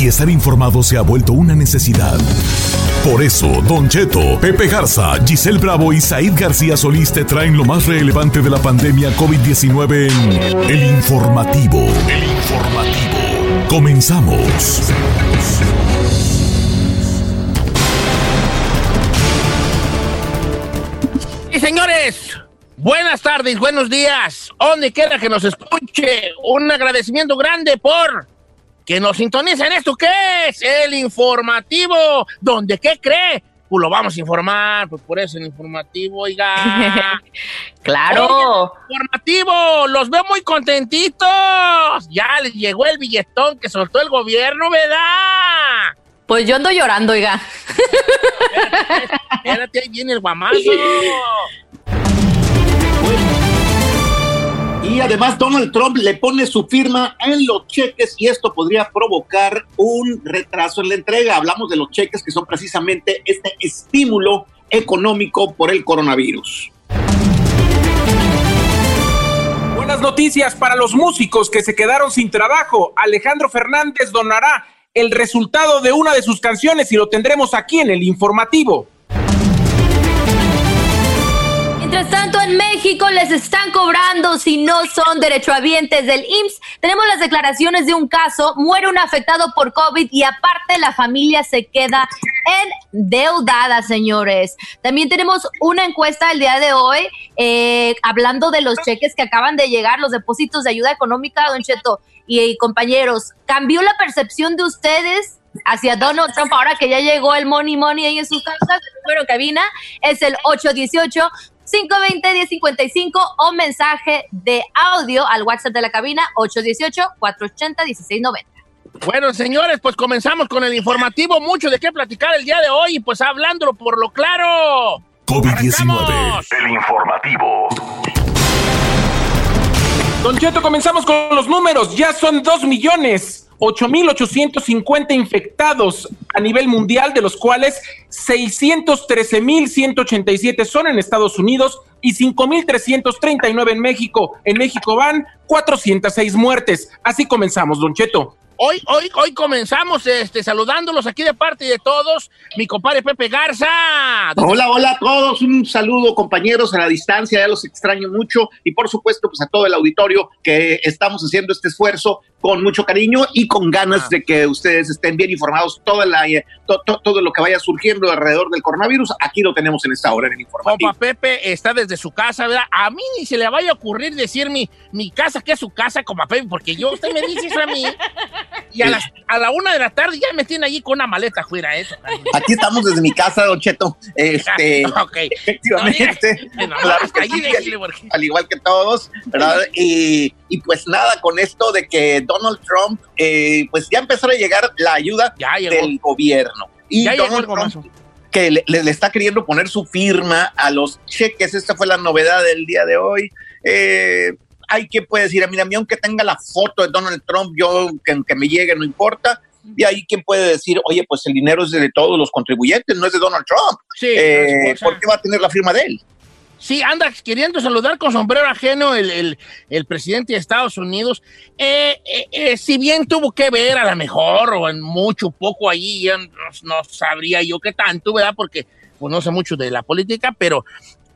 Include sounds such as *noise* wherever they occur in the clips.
Y estar informado se ha vuelto una necesidad. Por eso, Don Cheto, Pepe Garza, Giselle Bravo y Said García Solís te traen lo más relevante de la pandemia COVID-19 en El Informativo. El Informativo. Comenzamos. Y señores, buenas tardes, buenos días. Donde quiera que nos escuche, un agradecimiento grande por que nos sintonicen esto que es el informativo, donde qué cree, pues lo vamos a informar, pues por eso el informativo, oiga. *laughs* claro. informativo, los veo muy contentitos. Ya les llegó el billetón que soltó el gobierno, ¿verdad? Pues yo ando llorando, oiga. Espérate, espérate ahí viene el guamazo. *laughs* Además Donald Trump le pone su firma en los cheques y esto podría provocar un retraso en la entrega. Hablamos de los cheques que son precisamente este estímulo económico por el coronavirus. Buenas noticias para los músicos que se quedaron sin trabajo. Alejandro Fernández donará el resultado de una de sus canciones y lo tendremos aquí en el informativo. Mientras tanto, en México les están cobrando si no son derechohabientes del IMSS. Tenemos las declaraciones de un caso, muere un afectado por COVID y aparte la familia se queda endeudada, señores. También tenemos una encuesta el día de hoy eh, hablando de los cheques que acaban de llegar, los depósitos de ayuda económica, don Cheto y, compañeros. ¿Cambió la percepción de ustedes hacia Donald Trump ahora que ya llegó el money money ahí en sus casas? El número cabina es el 818 520-1055 o mensaje de audio al WhatsApp de la cabina 818-480-1690. Bueno, señores, pues comenzamos con el informativo. Mucho de qué platicar el día de hoy, pues hablándolo por lo claro. COVID-19. El informativo. Don Cheto, comenzamos con los números. Ya son 2 millones 8.850 infectados a nivel mundial, de los cuales 613.187 son en Estados Unidos y 5.339 en México. En México van 406 muertes. Así comenzamos, Don Cheto. Hoy, hoy, hoy comenzamos este, saludándolos aquí de parte de todos. Mi compadre Pepe Garza. Hola, hola a todos. Un saludo, compañeros, a la distancia. Ya los extraño mucho. Y por supuesto, pues a todo el auditorio que estamos haciendo este esfuerzo con mucho cariño y con ganas Ah. de que ustedes estén bien informados toda la, eh, to- to- todo lo que vaya surgiendo alrededor del coronavirus. Aquí lo tenemos en esta hora en el informativo. Compa Pepe está desde su casa, ¿verdad? A mí ni se le vaya a ocurrir decir mi, mi casa que es su casa, compa Pepe, porque yo, usted me dice eso a mí. Y a, las- a la una de la tarde ya me tiene allí con una maleta fuera, eso. Aquí estamos desde mi casa, Don Cheto. Este, *laughs* ok. *laughs* efectivamente. No, no, Claro sí, porque- al igual que todos, ¿verdad? Y, y pues nada, con esto de que Donald Trump, eh, pues ya empezó a llegar la ayuda del gobierno. Y Ya Donald. Trump que le, está queriendo poner su firma a los cheques. Esta fue la novedad del día de hoy. Eh, hay quien puede decir, mira, a mí aunque tenga la foto de Donald Trump, yo que, que me llegue no importa. Y hay quien puede decir, oye, pues el dinero es de todos los contribuyentes, no es de Donald Trump. Sí, Eh. ¿Por qué va a tener la firma de él? Sí, anda queriendo saludar con sombrero ajeno el, presidente de Estados Unidos. Eh, eh, eh, si bien tuvo que ver a lo mejor, o en mucho, poco allí, no, sabría yo qué tanto, ¿verdad? Porque no sé mucho de la política, pero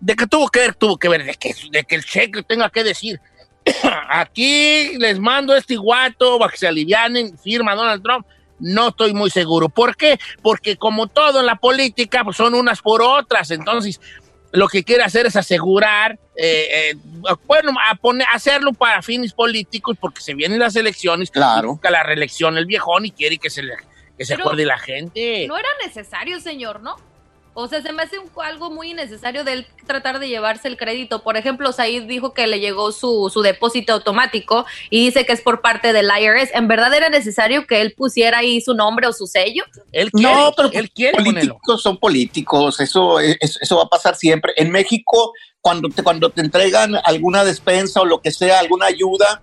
de que tuvo que ver, tuvo que ver, de que, de que el cheque tenga que decir. *coughs* Aquí les mando este guato para que se alivianen, firma Donald Trump. No estoy muy seguro. ¿Por qué? Porque como todo en la política, pues son unas por otras. Entonces, lo que quiere hacer es asegurar, eh, eh, bueno, a poner, hacerlo para fines políticos, porque se vienen las elecciones, claro. busca la reelección el viejón y quiere que se, le, que se acuerde la gente. No era necesario, señor, ¿no? O sea, se me hace algo muy innecesario de él tratar de llevarse el crédito. Por ejemplo, Said dijo que le llegó su, su depósito automático y dice que es por parte del IRS. ¿En verdad era necesario que él pusiera ahí su nombre o su sello? Él no, pero él quiere políticos son políticos, eso, eso, va a pasar siempre. En México, cuando te, cuando te entregan alguna despensa o lo que sea, alguna ayuda,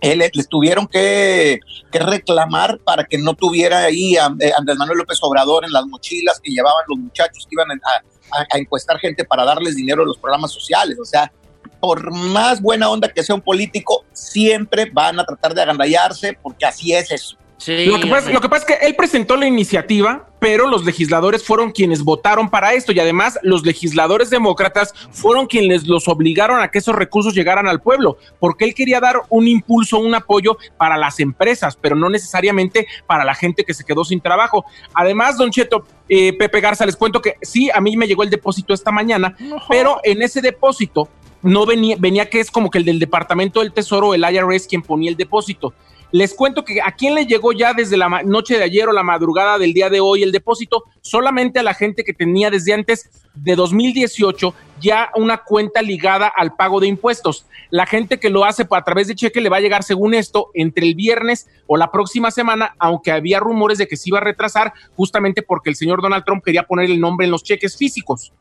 él, les tuvieron que, reclamar para que no tuviera ahí a, eh, Andrés Manuel López Obrador en las mochilas que llevaban los muchachos que iban a, a, encuestar gente para darles dinero a los programas sociales. O sea, por más buena onda que sea un político, siempre van a tratar de agandallarse porque así es eso lo, que pasa, lo, que pasa, es que él presentó la iniciativa, pero los legisladores fueron quienes votaron para esto y además los legisladores demócratas fueron quienes los obligaron a que esos recursos llegaran al pueblo, porque él quería dar un impulso, un apoyo para las empresas, pero no necesariamente para la gente que se quedó sin trabajo. Además, don Cheto, eh, Pepe Garza, les cuento que sí, a mí me llegó el depósito esta mañana, pero en ese depósito no venía, venía que es como que el del Departamento del Tesoro, el IRS, quien ponía el depósito. Les cuento que a quién le llegó ya desde la noche de ayer o la madrugada del día de hoy el depósito, solamente a la gente que tenía desde antes de 2018 ya una cuenta ligada al pago de impuestos. La gente que lo hace a través de cheque le va a llegar, según esto, entre el viernes o la próxima semana, aunque había rumores de que se iba a retrasar justamente porque el señor Donald Trump quería poner el nombre en los cheques físicos.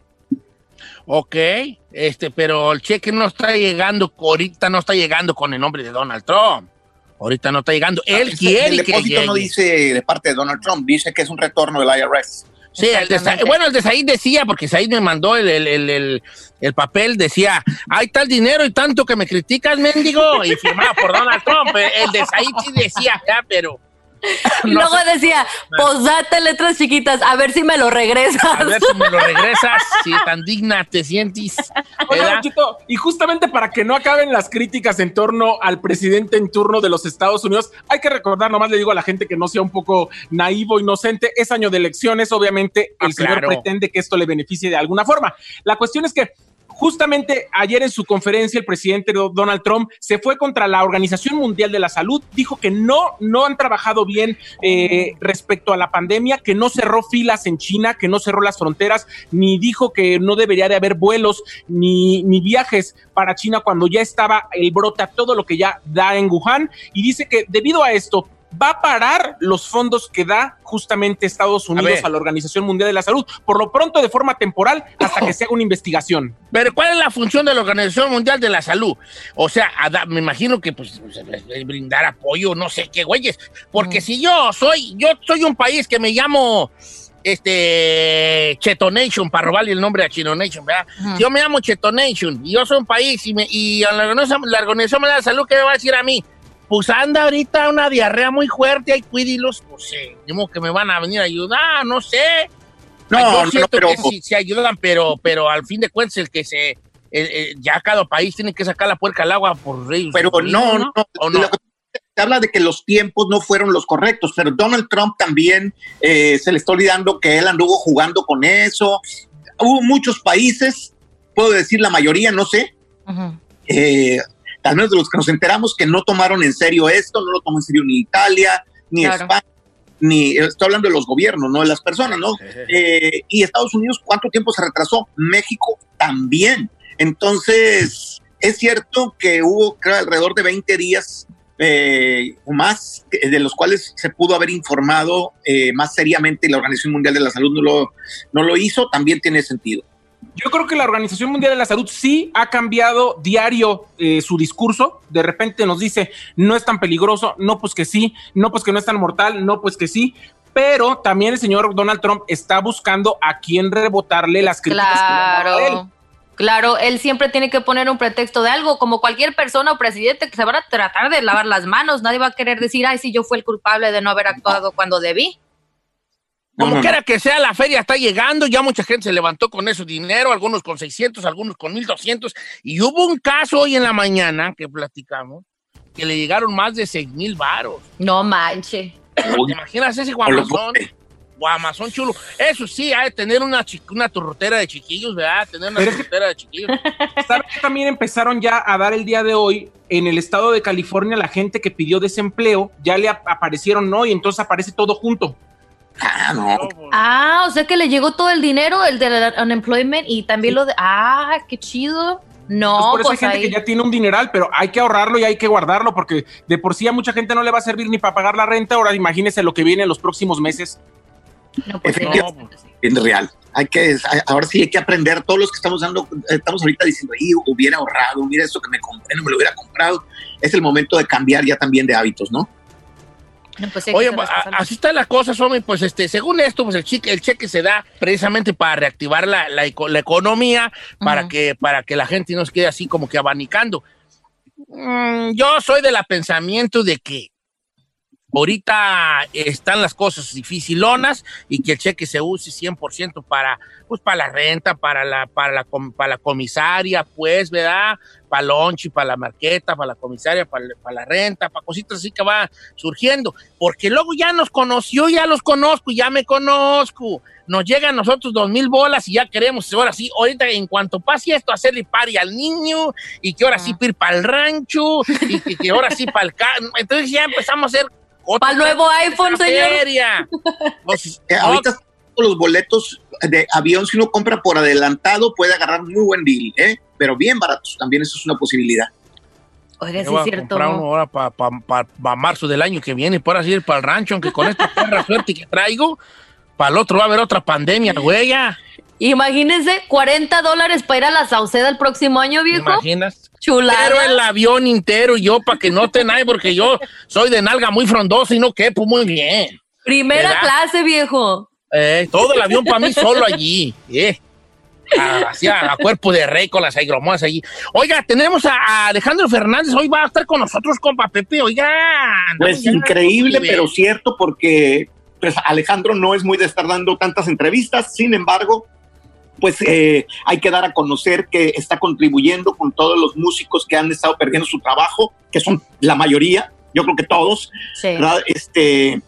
Ok, este, pero el cheque no está llegando, ahorita no está llegando con el nombre de Donald Trump. Ahorita no está llegando. Ah, Él quiere el depósito no dice de parte de Donald Trump, dice que es un retorno del IRS. Sí, bueno, el de Said decía, porque Said me mandó el, el, el, papel, decía, hay tal dinero y tanto que me criticas, mendigo, y firmado por Donald Trump. El de Said sí decía, ya, pero *laughs* Y luego decía, posate letras chiquitas, a ver si me lo regresas. A ver si me lo regresas, *laughs* si tan digna te sientes. y justamente para que no acaben las críticas en torno al presidente en turno de los Estados Unidos, hay que recordar, nomás le digo a la gente que no sea un poco naivo, inocente, es año de elecciones, obviamente el ah, señor pretende que esto le beneficie de alguna forma. La cuestión es que Justamente ayer en su conferencia el presidente Donald Trump se fue contra la Organización Mundial de la Salud, dijo que no, no han trabajado bien eh, respecto a la pandemia, que no cerró filas en China, que no cerró las fronteras, ni dijo que no debería de haber vuelos ni, ni viajes para China cuando ya estaba el brote todo lo que ya da en Wuhan, y dice que debido a esto va a parar los fondos que da justamente Estados Unidos a, la Organización Mundial de la Salud, por lo pronto de forma temporal hasta que se haga una investigación. Pero ¿cuál es la función de la Organización Mundial de la Salud? O sea, me imagino que pues, brindar apoyo, no sé qué güeyes, porque si yo soy, yo soy un país que me llamo este Cheto Nation, para robarle el nombre a Chino Nation, ¿verdad? Yo me llamo Cheto Nation y yo soy un país y, me, y la, Organización, la Organización Mundial de la Salud, ¿qué me va a decir a mí? Pues anda ahorita una diarrea muy fuerte, hay cuídilos, pues sé, que me van a venir a ayudar, no sé. No, no pero... Que sí, ayudan, pero, pero al fin de cuentas el que se, ya cada país tiene que sacar la puerca al agua por reyes. Pero no, no, no, se habla de que los tiempos no fueron los correctos, pero Donald Trump también eh, se le está olvidando que él anduvo jugando con eso. Hubo muchos países, puedo decir la mayoría, no sé, eh, al menos de los que nos enteramos que no tomaron en serio esto, no lo tomó en serio ni Italia, ni España, ni, estoy hablando de los gobiernos, no de las personas, ¿no? Eh, y Estados Unidos, ¿cuánto tiempo se retrasó? México también. Entonces, es cierto que hubo creo, alrededor de 20 días eh, o más, de los cuales se pudo haber informado eh, más seriamente y la Organización Mundial de la Salud no lo, no lo hizo, también tiene sentido. Yo creo que la Organización Mundial de la Salud sí ha cambiado diario eh, su discurso. De repente nos dice, no es tan peligroso, no pues que sí, no pues que no es tan mortal, no pues que sí. Pero también el señor Donald Trump está buscando a quién rebotarle las críticas. Claro. Claro, él siempre tiene que poner un pretexto de algo, como cualquier persona o presidente que se van a tratar de lavar las manos. Nadie va a querer decir, ay, sí, yo fui el culpable de no haber actuado cuando debí. Como quiera que sea, la feria está llegando, ya mucha gente se levantó con ese dinero, algunos con 600, algunos con 1200, y hubo un caso hoy en la mañana que platicamos, que le llegaron más de 6 mil varos. No manche. ¿Te imaginas ese guamazón? Guamazón chulo. Eso sí, hay de tener una, una turrotera de chiquillos, ¿verdad? Tener una que- turrotera de chiquillos. *laughs* ¿Sabes qué también empezaron ya a dar el día de hoy? En el estado de California, la gente que pidió desempleo ya le ap- aparecieron, ¿no? Y entonces aparece todo junto. Ah, no. Ah, o sea que le llegó todo el dinero, el del unemployment y también lo de. Ah, qué chido. No, Entonces, por eso pues hay gente ahí. que ya tiene un dineral, pero hay que ahorrarlo y hay que guardarlo porque de por sí a mucha gente no le va a servir ni para pagar la renta. Ahora imagínese lo que viene en los próximos meses. No, pues, Efectivamente, bien real. Hay que, ahora sí hay que aprender, todos los que estamos dando, estamos ahorita diciendo, y hubiera ahorrado, mira esto que me compré, no me lo hubiera comprado. Es el momento de cambiar ya también de hábitos, ¿no? Pues sí, Oye, pues, así está la cosa, Somi. Pues este, según esto, pues el cheque, el cheque se da precisamente para reactivar la, la eco- la economía, para, que, para que la gente no se quede así como que abanicando. Mm, yo soy de la pensamiento de que ahorita están las cosas dificilonas y que el cheque se use 100% para, pues, para la renta, para la, para la, para la comisaria, pues, ¿verdad? Para el lonche, para la marqueta, para la comisaria, para, para la renta, para cositas así que va surgiendo. Porque luego ya nos conoció, ya los conozco, ya me conozco. Nos llegan a nosotros dos mil bolas y ya queremos, ahora sí, ahorita en cuanto pase esto, hacerle pari al niño y que ahora sí ir para el rancho y que, que ahora sí para el carro. Entonces ya empezamos a hacer Para el nuevo iPhone, señor. feria. *laughs* Pues, Eh, no, ahorita los boletos de avión, si uno compra por adelantado, puede agarrar muy buen deal, ¿eh? pero bien baratos. También eso es una posibilidad. Oiga, sí voy es a cierto. comprar uno ahora para marzo del año que viene, para ir para el rancho, aunque con esta perra suerte que traigo, para el otro va a haber otra pandemia, güey, ya. Imagínense 40 dólares para ir a la Sauceda el próximo año, ¿Te viejo. imaginas? Chulada. Pero el avión entero, yo para que no te nadie, porque yo soy de nalga muy frondosa y no quepo muy bien. Primera ¿Verdad? clase, viejo. Eh, todo el avión para mí solo allí. Eh. Así a, cuerpo de rey con las aigromoas allí. Oiga, tenemos a, a Alejandro Fernández. Hoy va a estar con nosotros, compa Pepe. Oiga. Pues increíble, pero cierto, porque pues, Alejandro no es muy de estar dando tantas entrevistas, sin embargo, pues eh, hay que dar a conocer que está contribuyendo con todos los músicos que han estado perdiendo su trabajo, que son la mayoría, yo creo que todos, Sí. ¿verdad? Este,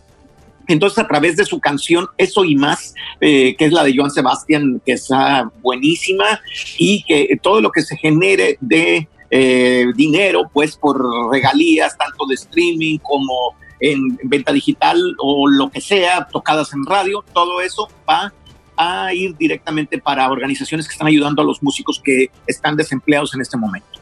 entonces, a través de su canción Eso y más, eh, que es la de Joan Sebastián, que está buenísima, y que todo lo que se genere de eh, dinero, pues por regalías, tanto de streaming como en venta digital o lo que sea, tocadas en radio, todo eso va a ir directamente para organizaciones que están ayudando a los músicos que están desempleados en este momento.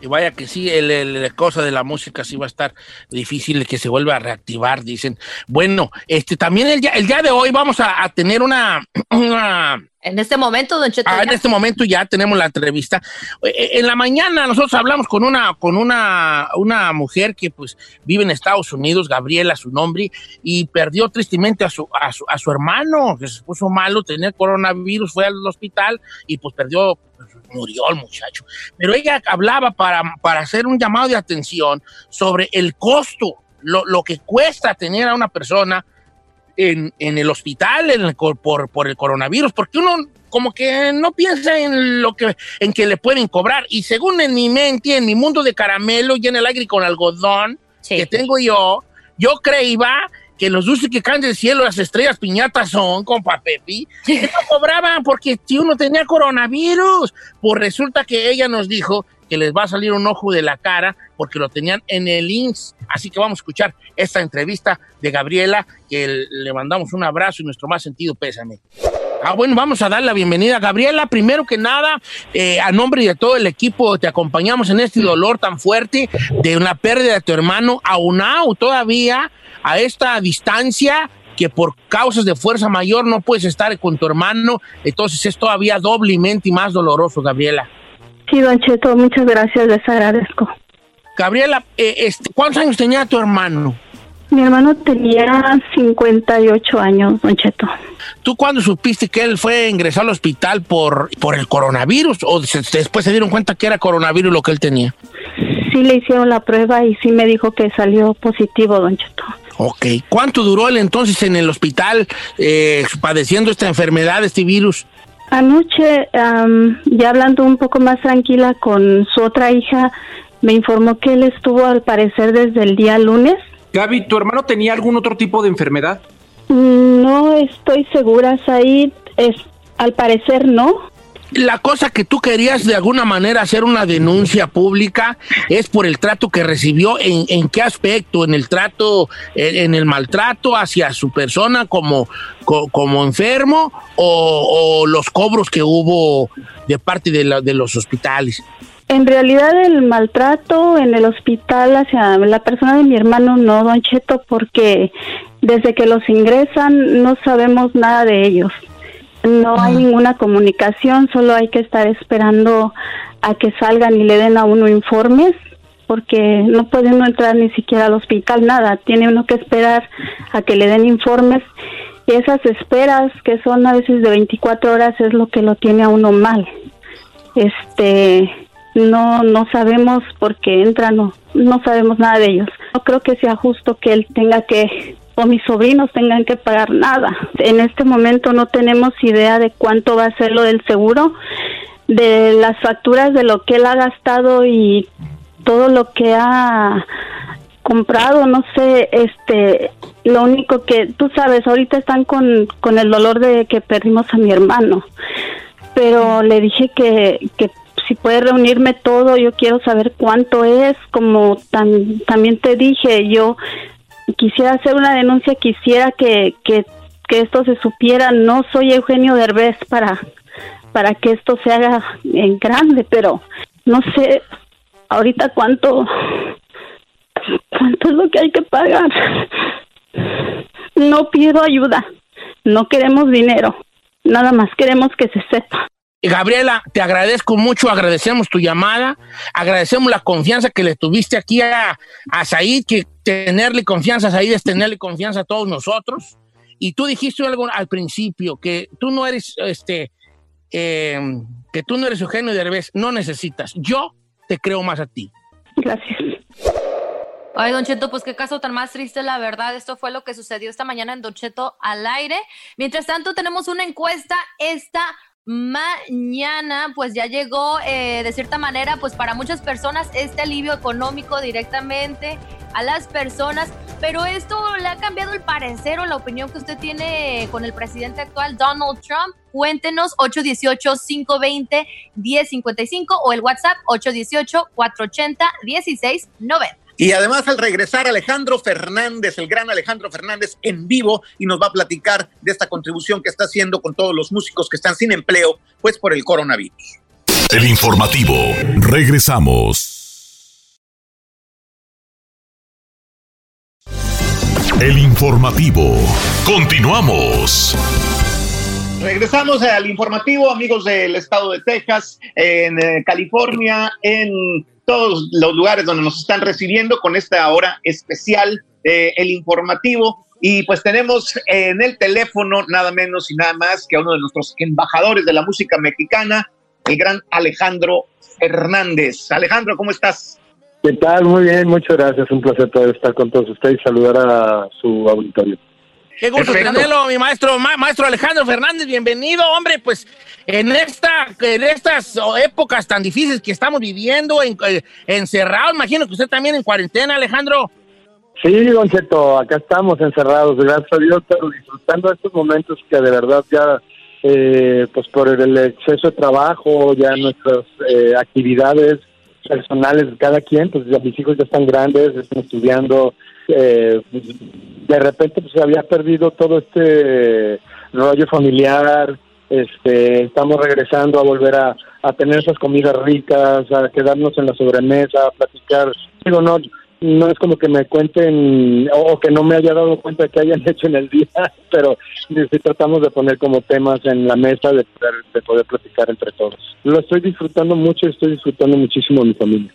Y vaya que sí, el, el- la cosa de la música sí va a estar difícil que se vuelva a reactivar, dicen. Bueno, este también el día, el día de hoy vamos a, a tener una, *clears throat* una En este momento, Don Cheto. Ah, en este momento ya tenemos la entrevista. Eh, En la mañana nosotros hablamos con una, con una, una mujer que pues vive en Estados Unidos, Gabriela, su nombre, y perdió tristemente a su, a su, a su hermano, que se puso malo, tenía coronavirus, fue al hospital y pues perdió, pues, murió el muchacho. Pero ella hablaba para, para hacer un llamado de atención sobre el costo, lo, lo que cuesta tener a una persona en, en el hospital en el por, por el coronavirus, porque uno como que no piensa en lo que en que le pueden cobrar. Y según en mi mente, en mi mundo de caramelo y en el aire con algodón Sí. que tengo yo, yo creía que los dulces que caen del cielo, las estrellas piñatas son, compa Pepi, que no *laughs* cobraban porque si uno tenía coronavirus. Pues resulta que ella nos dijo que les va a salir un ojo de la cara porque lo tenían en el INS. Así que vamos a escuchar esta entrevista de Gabriela, que le mandamos un abrazo y nuestro más sentido pésame. Ah, bueno, vamos a dar la bienvenida. Gabriela, primero que nada, eh, a nombre de todo el equipo, te acompañamos en este dolor tan fuerte de una pérdida de tu hermano, aunado todavía a esta distancia que por causas de fuerza mayor no puedes estar con tu hermano, entonces es todavía doblemente y más doloroso, Gabriela. Sí, Don Cheto, muchas gracias, les agradezco. Gabriela, eh, este, ¿cuántos años tenía tu hermano? Mi hermano tenía 58 años, Don Cheto. ¿Tú cuándo supiste que él fue ingresado al hospital por, por el coronavirus o después se dieron cuenta que era coronavirus lo que él tenía? Sí le hicieron la prueba y sí me dijo que salió positivo, don Cheto. Ok. ¿Cuánto duró él entonces en el hospital eh, padeciendo esta enfermedad, este virus? Anoche, ya hablando un poco más tranquila con su otra hija, me informó que él estuvo al parecer desde el día lunes. Gaby, ¿tu hermano tenía algún otro tipo de enfermedad? No estoy segura, Said. Es, al parecer no la cosa que tú querías de alguna manera hacer una denuncia pública es por el trato que recibió, en, en qué aspecto, en el trato, en, el maltrato hacia su persona como, como enfermo o, los cobros que hubo de parte de, de los hospitales. En realidad el maltrato en el hospital hacia la persona de mi hermano no, don Cheto, porque desde que los ingresan no sabemos nada de ellos. No hay ninguna comunicación, solo hay que estar esperando a que salgan y le den a uno informes, porque no puede uno entrar ni siquiera al hospital, nada, tiene uno que esperar a que le den informes y esas esperas que son a veces de 24 horas es lo que lo tiene a uno mal. Este, no no sabemos por qué entran, no, no sabemos nada de ellos. No creo que sea justo que él tenga que o mis sobrinos tengan que pagar nada. En este momento no tenemos idea de cuánto va a ser lo del seguro, de las facturas de lo que él ha gastado y todo lo que ha comprado, no sé, este, lo único que tú sabes, ahorita están con, con el dolor de que perdimos a mi hermano, pero le dije que, que si puede reunirme todo, yo quiero saber cuánto es, como tan, también te dije, yo quisiera hacer una denuncia, quisiera que, que, esto se supiera. No soy Eugenio Derbez para, para que esto se haga en grande, pero no sé ahorita cuánto, cuánto es lo que hay que pagar. No pido ayuda, no queremos dinero, nada más queremos que se sepa. Gabriela, te agradezco mucho, agradecemos tu llamada, agradecemos la confianza que le tuviste aquí a, a Said, que tenerle confianza a Said es tenerle confianza a todos nosotros. Y tú dijiste algo al principio, que tú no eres, este, em, que tú no eres Eugenio Derbez, no necesitas. Yo te creo más a ti. Gracias. Ay, Don Cheto, pues qué caso tan más triste, la verdad. Esto fue lo que sucedió esta mañana en Don Cheto al aire. Mientras tanto, tenemos una encuesta esta mañana pues ya llegó eh, de cierta manera pues para muchas personas este alivio económico directamente a las personas, pero esto le ha cambiado el parecer o la opinión que usted tiene con el presidente actual Donald Trump. Cuéntenos 818-520-1055 o el WhatsApp 818-480-1690. Y además al regresar Alejandro Fernández, el gran Alejandro Fernández en vivo y nos va a platicar de esta contribución que está haciendo con todos los músicos que están sin empleo, pues por el coronavirus. El informativo. Regresamos. El informativo. Continuamos. Regresamos al informativo, amigos del estado de Texas, en eh, California, en todos los lugares donde nos están recibiendo con esta hora especial, eh, el informativo. Y pues tenemos en el teléfono nada menos y nada más que a uno de nuestros embajadores de la música mexicana, el gran Alejandro Hernández. Alejandro, ¿cómo estás? ¿Qué tal? Muy bien, muchas gracias. Un placer poder estar con todos ustedes y saludar a su auditorio. Qué gusto tenerlo, mi maestro, maestro Alejandro Fernández, bienvenido, hombre, pues en esta, en estas épocas tan difíciles que estamos viviendo, en, eh, encerrados, imagino que usted también en cuarentena, Alejandro. Sí, Don Cheto, acá estamos encerrados, gracias a Dios, pero disfrutando de estos momentos que de verdad ya, eh, pues por el exceso de trabajo, ya nuestras eh, actividades personales de cada quien, pues ya mis hijos ya están grandes, están estudiando, eh, de repente pues se había perdido todo este rollo familiar, este, estamos regresando a volver a, a tener esas comidas ricas, a quedarnos en la sobremesa, a platicar. Digo, no, no es como que me cuenten o que no me haya dado cuenta de que hayan *laughs* hecho en el día, pero sí tratamos de poner como temas en la mesa de poder, de poder platicar entre todos. Lo estoy disfrutando mucho y estoy disfrutando muchísimo mi familia.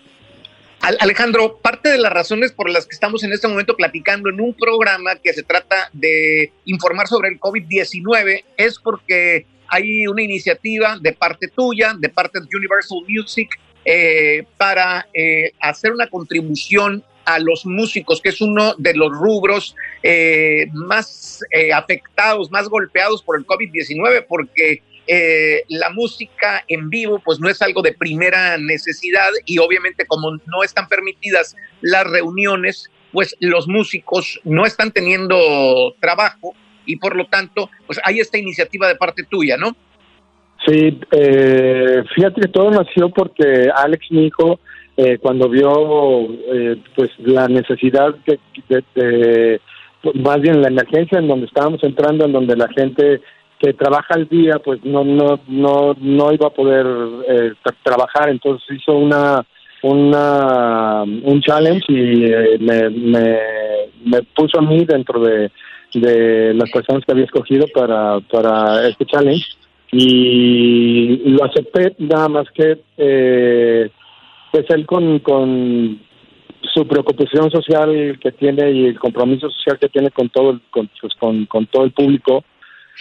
Alejandro, parte de las razones por las que estamos en este momento platicando en un programa que se trata de informar sobre el COVID-19 es porque hay una iniciativa de parte tuya, de parte de Universal Music, eh, para eh, hacer una contribución a los músicos, que es uno de los rubros eh, más afectados, más golpeados por el COVID-19, porque la música en vivo pues no es algo de primera necesidad y obviamente como no están permitidas las reuniones, pues los músicos no están teniendo trabajo y por lo tanto pues hay esta iniciativa de parte tuya, ¿no? Sí, eh, fíjate que todo nació porque Alex, mi hijo, eh, cuando vio eh, pues la necesidad de, más bien la emergencia en donde estábamos entrando, en donde la gente que trabaja al día, pues no no no no iba a poder eh, trabajar, entonces hizo una una un challenge y eh, me, me, me puso a mí dentro de, de las personas que había escogido para para este challenge y lo acepté nada más que eh, pues él con, con su preocupación social que tiene y el compromiso social que tiene con todo con, pues, con, con, todo el público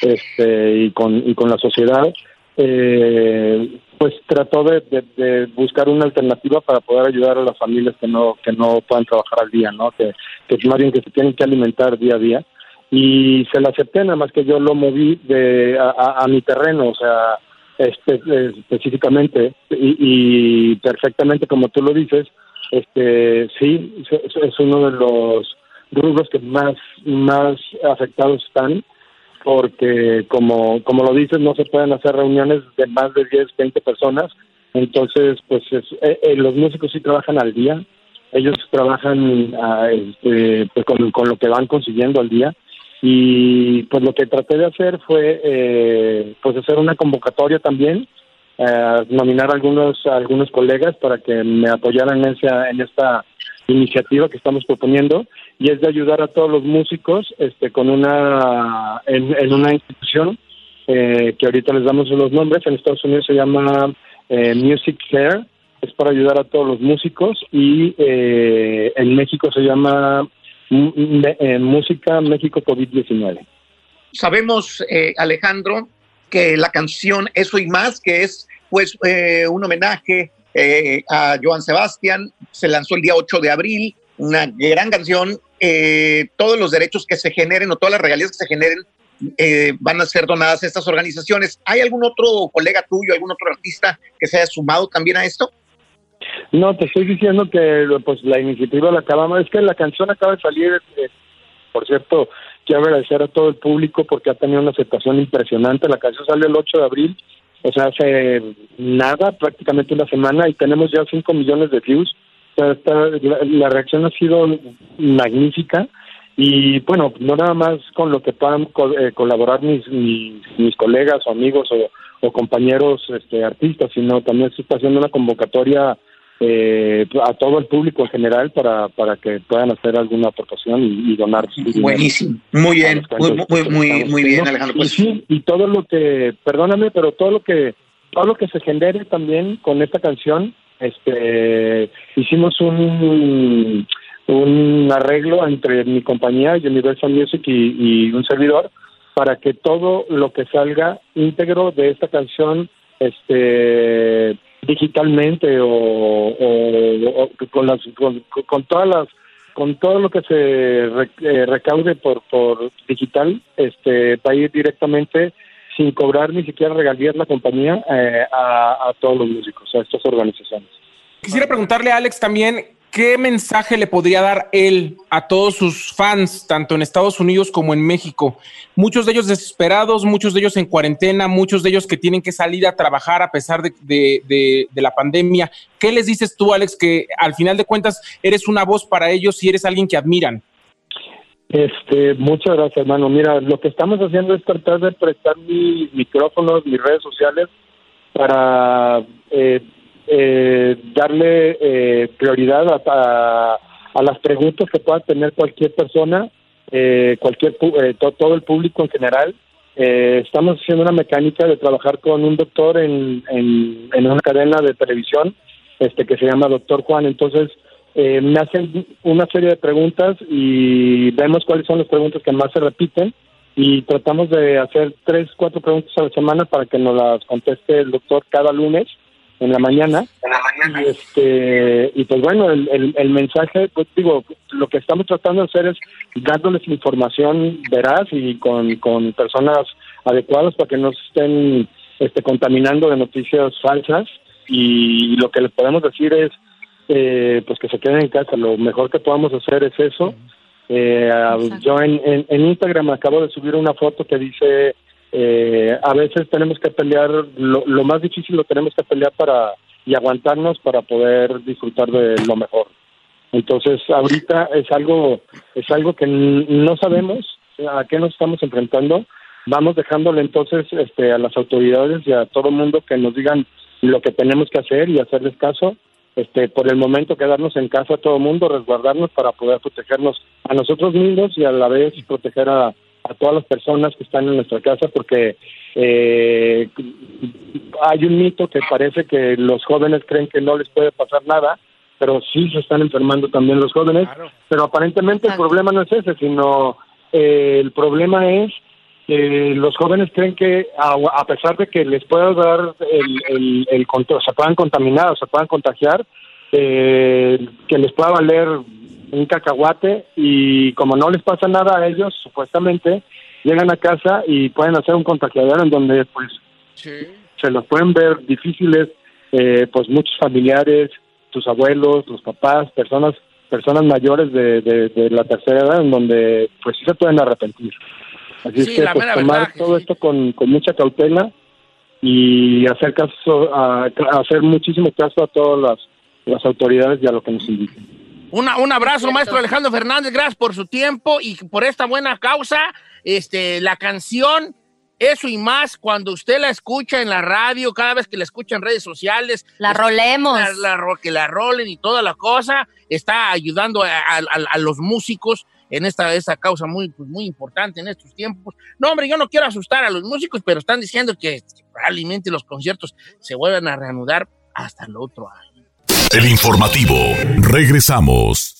este y con y con la sociedad eh, pues trató de, buscar una alternativa para poder ayudar a las familias que no que no puedan trabajar al día no que que más bien que se tienen que alimentar día a día. Y se la acepté, nada más que yo lo moví de, a, mi terreno, o sea, específicamente y, perfectamente como tú lo dices, este sí, es uno de los grupos que más, más afectados están porque como, como lo dices, no se pueden hacer reuniones de más de 10, 20 personas, entonces pues eh, eh, los músicos sí trabajan al día, ellos trabajan ah, este, pues, con, con lo que van consiguiendo al día. Y pues lo que traté de hacer fue eh, pues hacer una convocatoria también eh, nominar a algunos algunos colegas para que me apoyaran en esa en esta iniciativa que estamos proponiendo y es de ayudar a todos los músicos este con una en, una institución eh, que ahorita les damos los nombres en Estados Unidos se llama eh, Music Care es para ayudar a todos los músicos y eh, en México se llama en música México COVID-19. Sabemos, eh, Alejandro, que la canción Eso y más, que es pues eh, un homenaje eh, a Joan Sebastián, se lanzó el día 8 de abril, una gran canción, todos los derechos que se generen o todas las regalías que se generen van a ser donadas a estas organizaciones. ¿Hay algún otro colega tuyo, algún otro artista que se haya sumado también a esto? No, te estoy diciendo que pues la iniciativa la acabamos, es que la canción acaba de salir, eh, por cierto, quiero agradecer a todo el público porque ha tenido una aceptación impresionante, la canción salió el 8 de abril, o sea, hace nada, prácticamente una semana, y tenemos ya 5 millones de views, o sea, la, reacción ha sido magnífica, y bueno, no nada más con lo que puedan eh, colaborar mis, mis, mis, colegas o amigos o, o compañeros este, artistas, sino también se está haciendo una convocatoria eh, a todo el público en general para, para que puedan hacer alguna aportación y, donar. Buenísimo, muy bien, muy, muy, muy, bien, Alejandro. Pues. Y y todo lo que, perdóname, pero todo lo que, todo lo que se genere también con esta canción, este, hicimos un, un arreglo entre mi compañía Universal Music y, y un servidor para que todo lo que salga íntegro de esta canción, este digitalmente o, con las con, todas las con todo lo que se eh, recaude por por digital este va a ir directamente sin cobrar ni siquiera regalías la compañía eh, a, a todos los músicos a estas organizaciones. Quisiera preguntarle a Alex también ¿qué mensaje le podría dar él a todos sus fans, tanto en Estados Unidos como en México? Muchos de ellos desesperados, muchos de ellos en cuarentena, muchos de ellos que tienen que salir a trabajar a pesar de, la pandemia. ¿Qué les dices tú, Alex, que al final de cuentas eres una voz para ellos y eres alguien que admiran? Este, muchas gracias, hermano. Mira, lo que estamos haciendo es tratar de prestar mis micrófonos, mis redes sociales para eh, eh, darle eh, prioridad a, a, las preguntas que pueda tener cualquier persona, eh, cualquier eh, todo el público en general. Eh, estamos haciendo una mecánica de trabajar con un doctor en, en, en una cadena de televisión este que se llama Doctor Juan. Entonces, eh, me hacen una serie de preguntas y vemos cuáles son las preguntas que más se repiten y tratamos de hacer tres, cuatro preguntas a la semana para que nos las conteste el doctor cada lunes en la mañana. Y, este, y pues bueno, el, el, el mensaje, pues digo, lo que estamos tratando de hacer es dándoles información veraz y con, con personas adecuadas para que no se estén este, contaminando de noticias falsas. Y lo que les podemos decir es, eh, pues que se queden en casa. Lo mejor que podamos hacer es eso. Eh, yo en, en, en, Instagram acabo de subir una foto que dice, eh, a veces tenemos que pelear, lo, lo, más difícil lo tenemos que pelear para y aguantarnos para poder disfrutar de lo mejor. Entonces, ahorita es algo, es algo que no sabemos a qué nos estamos enfrentando. Vamos dejándole entonces este, a las autoridades y a todo el mundo que nos digan lo que tenemos que hacer y hacerles caso este, por el momento quedarnos en casa todo el mundo, resguardarnos para poder protegernos a nosotros mismos y a la vez proteger a, a todas las personas que están en nuestra casa porque eh, hay un mito que parece que los jóvenes creen que no les puede pasar nada, pero sí se están enfermando también los jóvenes, claro. pero aparentemente el problema no es ese, sino eh, el problema es que los jóvenes creen que a, a, pesar de que les pueda dar el, el, el, se puedan contaminar o se puedan contagiar, eh, que les pueda valer un cacahuate y como no les pasa nada a ellos, supuestamente, llegan a casa y pueden hacer un contagiadero en donde pues sí. se los pueden ver difíciles, eh, pues muchos familiares, tus abuelos, tus papás, personas personas mayores de, de, de la tercera edad en donde pues sí se pueden arrepentir. Así sí, es que pues, tomar todo sí. esto con, con, mucha cautela y hacer caso, a, a hacer muchísimo caso a todas las, las, autoridades y a lo que nos indiquen. Una, un abrazo, maestro Alejandro Fernández, gracias por su tiempo y por esta buena causa. Este, la canción, eso y más, cuando usted la escucha en la radio, cada vez que la escucha en redes sociales. La rolemos. La, la, que la rolen y toda la cosa, está ayudando a, a, a los músicos en esta, esta causa muy, pues, muy importante en estos tiempos. No, hombre, yo no quiero asustar a los músicos, pero están diciendo que, que probablemente los conciertos se vuelvan a reanudar hasta el otro año. El informativo. Regresamos.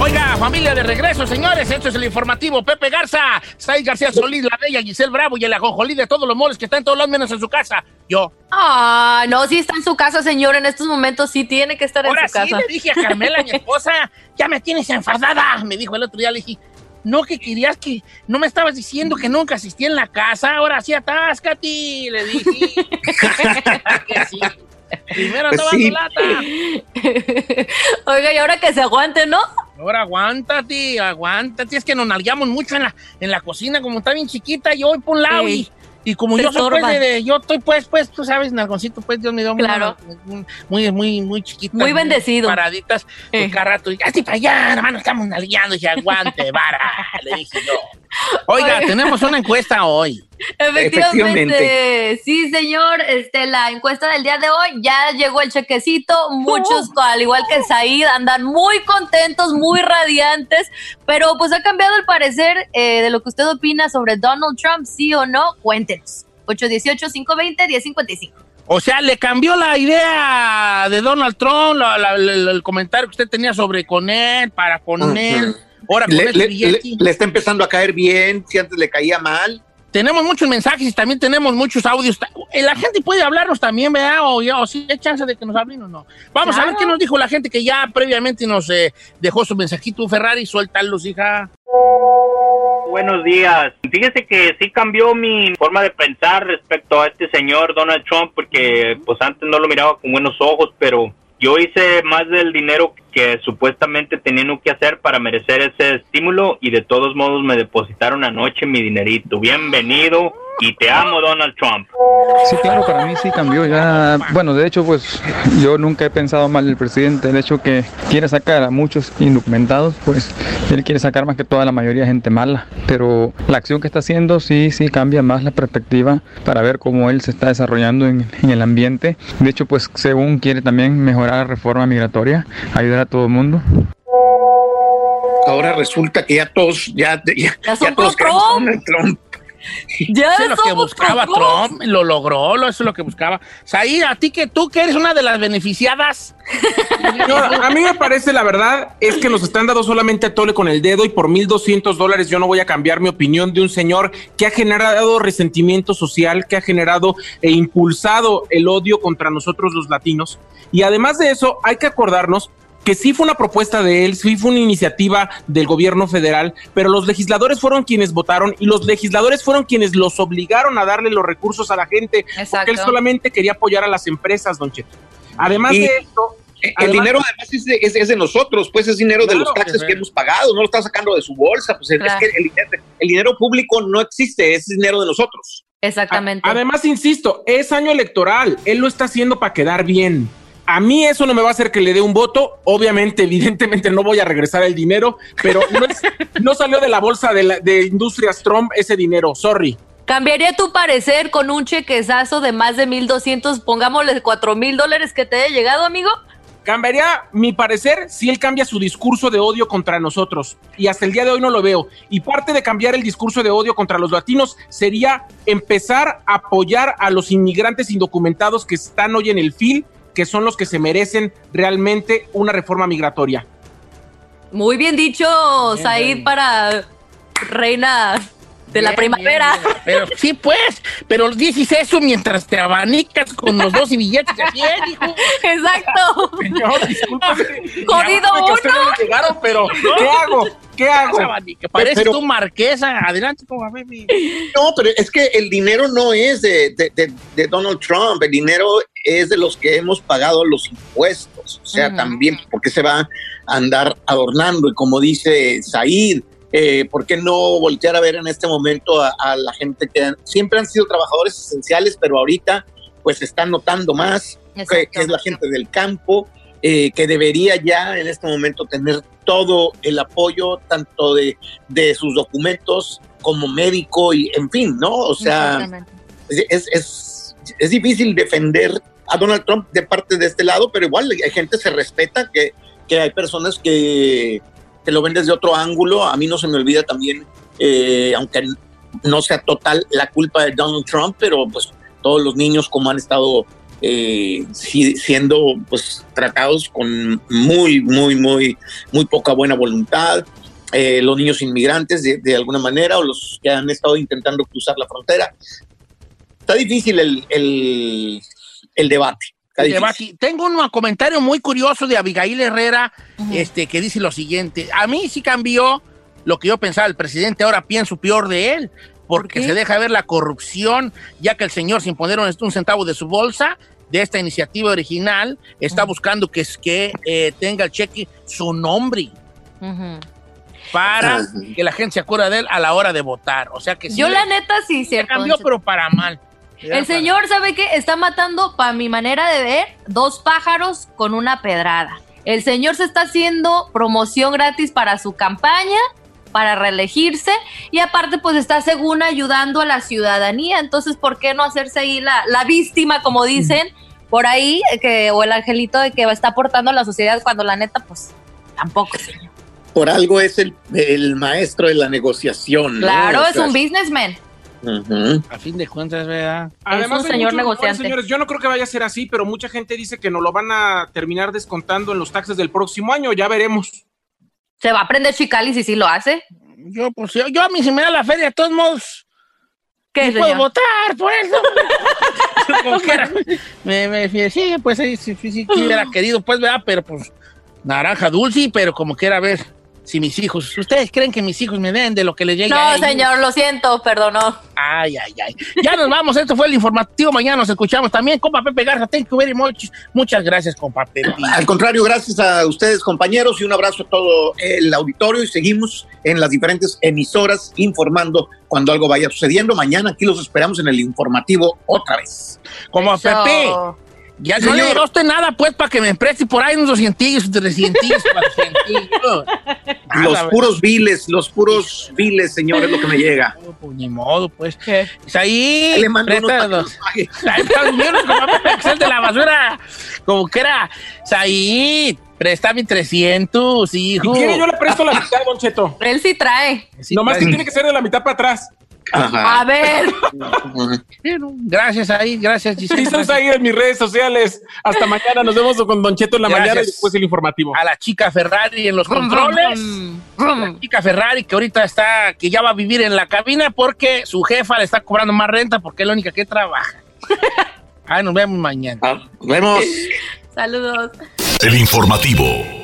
Oiga, familia de regreso, señores. Esto es el informativo. Pepe Garza, Sai García Solís, la Bella, Giselle Bravo y el ajonjolí de todos los moles que están en todos los menos en su casa. Yo. Ah, no, sí está en su casa, señor. En estos momentos sí tiene que estar Ahora en su sí casa. le dije a Carmela, mi esposa, *laughs* ya me tienes enfadada. Me dijo el otro día, le dije, no que querías que, no me estabas diciendo que nunca asistí en la casa, ahora sí atáscate, le dije. *laughs* que sí. Primero andaba pues sí. lata. Oiga, y ahora que se aguante, ¿no? Ahora aguántate, aguántate. Es que nos nalgueamos mucho en la, en la cocina, como está bien chiquita, yo voy por un lado sí. y, y, como yo soy pues, de, yo estoy pues, pues, tú sabes, nalgoncito, pues Dios me dio claro. muy, muy, muy, muy chiquita. Muy bendecido. Paraditas, eh. pues cada rato, así para allá, nos estamos nalgueando y aguante, vara, *laughs* le dije yo. Oiga, Oiga, tenemos una encuesta hoy. Efectivamente. Efectivamente. Sí, señor. Este, la encuesta del día de hoy ya llegó el chequecito. Muchos, oh. al igual que Said, andan muy contentos, muy radiantes. Pero pues ha cambiado el parecer eh, de lo que usted opina sobre Donald Trump, sí o no. Cuéntenos. 818-520-1055. O sea, le cambió la idea de Donald Trump, la, la, la, el comentario que usted tenía sobre con él, para con uh -huh. Ahora con le, le, le, le, está empezando a caer bien, si antes le caía mal. Tenemos muchos mensajes y también tenemos muchos audios. La gente puede hablarnos también, ¿verdad? O, o si hay chance de que nos hablen o no. Vamos claro. a ver qué nos dijo la gente que ya previamente nos eh, dejó su mensajito. Ferrari, suéltalos, hija. Buenos días. Fíjese que sí cambió mi forma de pensar respecto a este señor Donald Trump, porque pues antes no lo miraba con buenos ojos, pero yo hice más del dinero que supuestamente tenían que hacer para merecer ese estímulo y de todos modos me depositaron anoche mi dinerito. Bienvenido y te amo Donald Trump. Sí, claro, para mí sí cambió ya. Bueno, de hecho, pues yo nunca he pensado mal del presidente. El hecho que quiere sacar a muchos indocumentados, pues él quiere sacar más que toda la mayoría de gente mala. Pero la acción que está haciendo sí, sí cambia más la perspectiva para ver cómo él se está desarrollando en, en el ambiente. De hecho, pues según quiere también mejorar la reforma migratoria, ayudar a todo el mundo ahora resulta que ya todos ya, ya, ya, ya todos Trump. Trump. Ya Eso es lo que buscaba. Trump, lo logró, lo- eso es lo que buscaba. Saí, a ti que tú, que eres una de las beneficiadas. A mí me parece la verdad es que nos están dando solamente a tole con el dedo y por 1.200 dólares yo no voy a cambiar mi opinión de un señor que ha generado resentimiento social, que ha generado e impulsado el odio contra nosotros los latinos. Y además de eso, hay que acordarnos que sí fue una propuesta de él, sí fue una iniciativa del gobierno federal, pero los legisladores fueron quienes votaron y los legisladores fueron quienes los obligaron a darle los recursos a la gente, porque él solamente quería apoyar a las empresas, don Cheto. Además Y de esto, El además- dinero además es de, es- es de nosotros, pues es dinero de los taxes que que sí. hemos pagado, no lo está sacando de su bolsa, pues es- Claro. es que el, dinero- el dinero público no existe, es dinero de nosotros. Exactamente. Además, insisto, es año electoral. Él lo está haciendo para quedar bien. A mí eso no me va a hacer que le dé un voto. Obviamente, evidentemente no voy a regresar el dinero, pero no, es- no salió de la bolsa de, la- de Industrias Trump ese dinero. Sorry. ¿Cambiaría tu parecer con un chequezazo de más de 1.200, pongámosle 4.000 dólares que te haya llegado, amigo? Cambiaría mi parecer si él cambia su discurso de odio contra nosotros. Y hasta el día de hoy no lo veo. Y parte de cambiar el discurso de odio contra los latinos sería empezar a apoyar a los inmigrantes indocumentados que están hoy en el FIL, que son los que se merecen realmente una reforma migratoria. Muy bien dicho, Said, para reina de la Bien, primavera. bien, Pero sí, pues, pero dices eso mientras te abanicas con los dos y billetes de 100, hijo. Exacto. Señor. *laughs* Jodido que uno. no llegaron, pero ¿qué hago? ¿Qué hago? Que pareces Pero- tú marquesa. Adelante, como baby. No, pero es que el dinero no es de, de- de- de Donald Trump, el dinero es de los que hemos pagado los impuestos. O sea, también, ¿por qué se va a andar adornando? Y como dice Said, eh, ¿por qué no voltear a ver en este momento a, a la gente que han- siempre han sido trabajadores esenciales, pero ahorita pues se están notando más, que, que es la gente del campo, eh, que debería ya en este momento tener todo el apoyo, tanto de, de sus documentos como médico y en fin, ¿no? O sea, es, es, es difícil defender a Donald Trump de parte de este lado, pero igual hay gente se respeta que, que hay personas que, que lo ven desde otro ángulo. A mí no se me olvida también, eh, aunque no sea total la culpa de Donald Trump, pero pues todos los niños como han estado eh, si- siendo pues tratados con muy, muy, muy, muy poca buena voluntad. Eh, los niños inmigrantes de, alguna manera o los que han estado intentando cruzar la frontera. Está difícil el, el debate. Debate. Tengo un comentario muy curioso de Abigail Herrera, este, que dice lo siguiente. A mí sí cambió lo que yo pensaba el presidente, ahora pienso peor de él, porque qué? se deja ver la corrupción, ya que el señor, sin poner un, un centavo de su bolsa, de esta iniciativa original, está buscando que, es- que eh, tenga el cheque su nombre Ujú. para Ah. que la gente se acuerde de él a la hora de votar. O sea que sí Yo la neta sí, cierto. cambió, pero para mal. El señor, ¿sabe qué? Está matando, para mi manera de ver, dos pájaros con una pedrada. El señor se está haciendo promoción gratis para su campaña, para reelegirse, y aparte, pues está según ayudando a la ciudadanía. Entonces, ¿por qué no hacerse ahí la, la víctima, como dicen, por ahí, eh, que, o el angelito de que está aportando a la sociedad cuando la neta, pues tampoco, señor. Por algo es el, el maestro de la negociación. ¿no? Claro, O es sea, un businessman. A fin de cuentas, ¿verdad? Además, un señor muchos negociante. señores, yo no creo que vaya a ser así, pero mucha gente dice que nos lo van a terminar descontando en los taxes del próximo año. Ya veremos. Se va a aprender Chicali si sí lo hace. Yo, pues, yo, yo a mí si me da la feria, de todos modos, ¿Qué, y puedo señor? votar por eso. *laughs* Como quiera. me, me, sí, pues sí, sí, sí, sí, sí hubiera querido, pues, ¿verdad? Pero pues, naranja dulce, pero como quiera ver si mis hijos, ¿ustedes creen que mis hijos me den de lo que les llega a No, ellos? señor, lo siento, perdonó. Ay, ay, ay. Ya nos vamos, esto fue el informativo, mañana nos escuchamos también, compa Pepe Garza, thank you very much. Muchas gracias, compa Pepe. Al contrario, gracias a ustedes, compañeros, y un abrazo a todo el auditorio. Y seguimos en las diferentes emisoras informando cuando algo vaya sucediendo. Mañana aquí los esperamos en el informativo otra vez. Como a. Pepe. Ya no le Señor. usted nada, pues, para que me preste por ahí unos 200, 300, 400. Los Nada, puros viles, los puros viles, señores, lo que me llega. *laughs* Pues ni modo, pues. ¿Qué? Pues ahí. Le mando unos presta los pague. Ahí Excel de la basura. Como que era. Said, préstame 300, Si hijo. quiere, yo le presto la mitad, Don Cheto. Él sí trae. Sí, Nomás que tiene que ser de la mitad para atrás. A ver. gracias ahí, gracias. Listos ahí en mis redes sociales. Hasta mañana. Nos vemos con Don Cheto en la Gracias. mañana y después el informativo. A la chica Ferrari en los controles. La chica Ferrari que ahorita está, que ya va a vivir en la cabina porque su jefa le está cobrando más renta porque es la única que trabaja. *laughs* Ah, nos vemos mañana. nos vemos. Saludos. El informativo.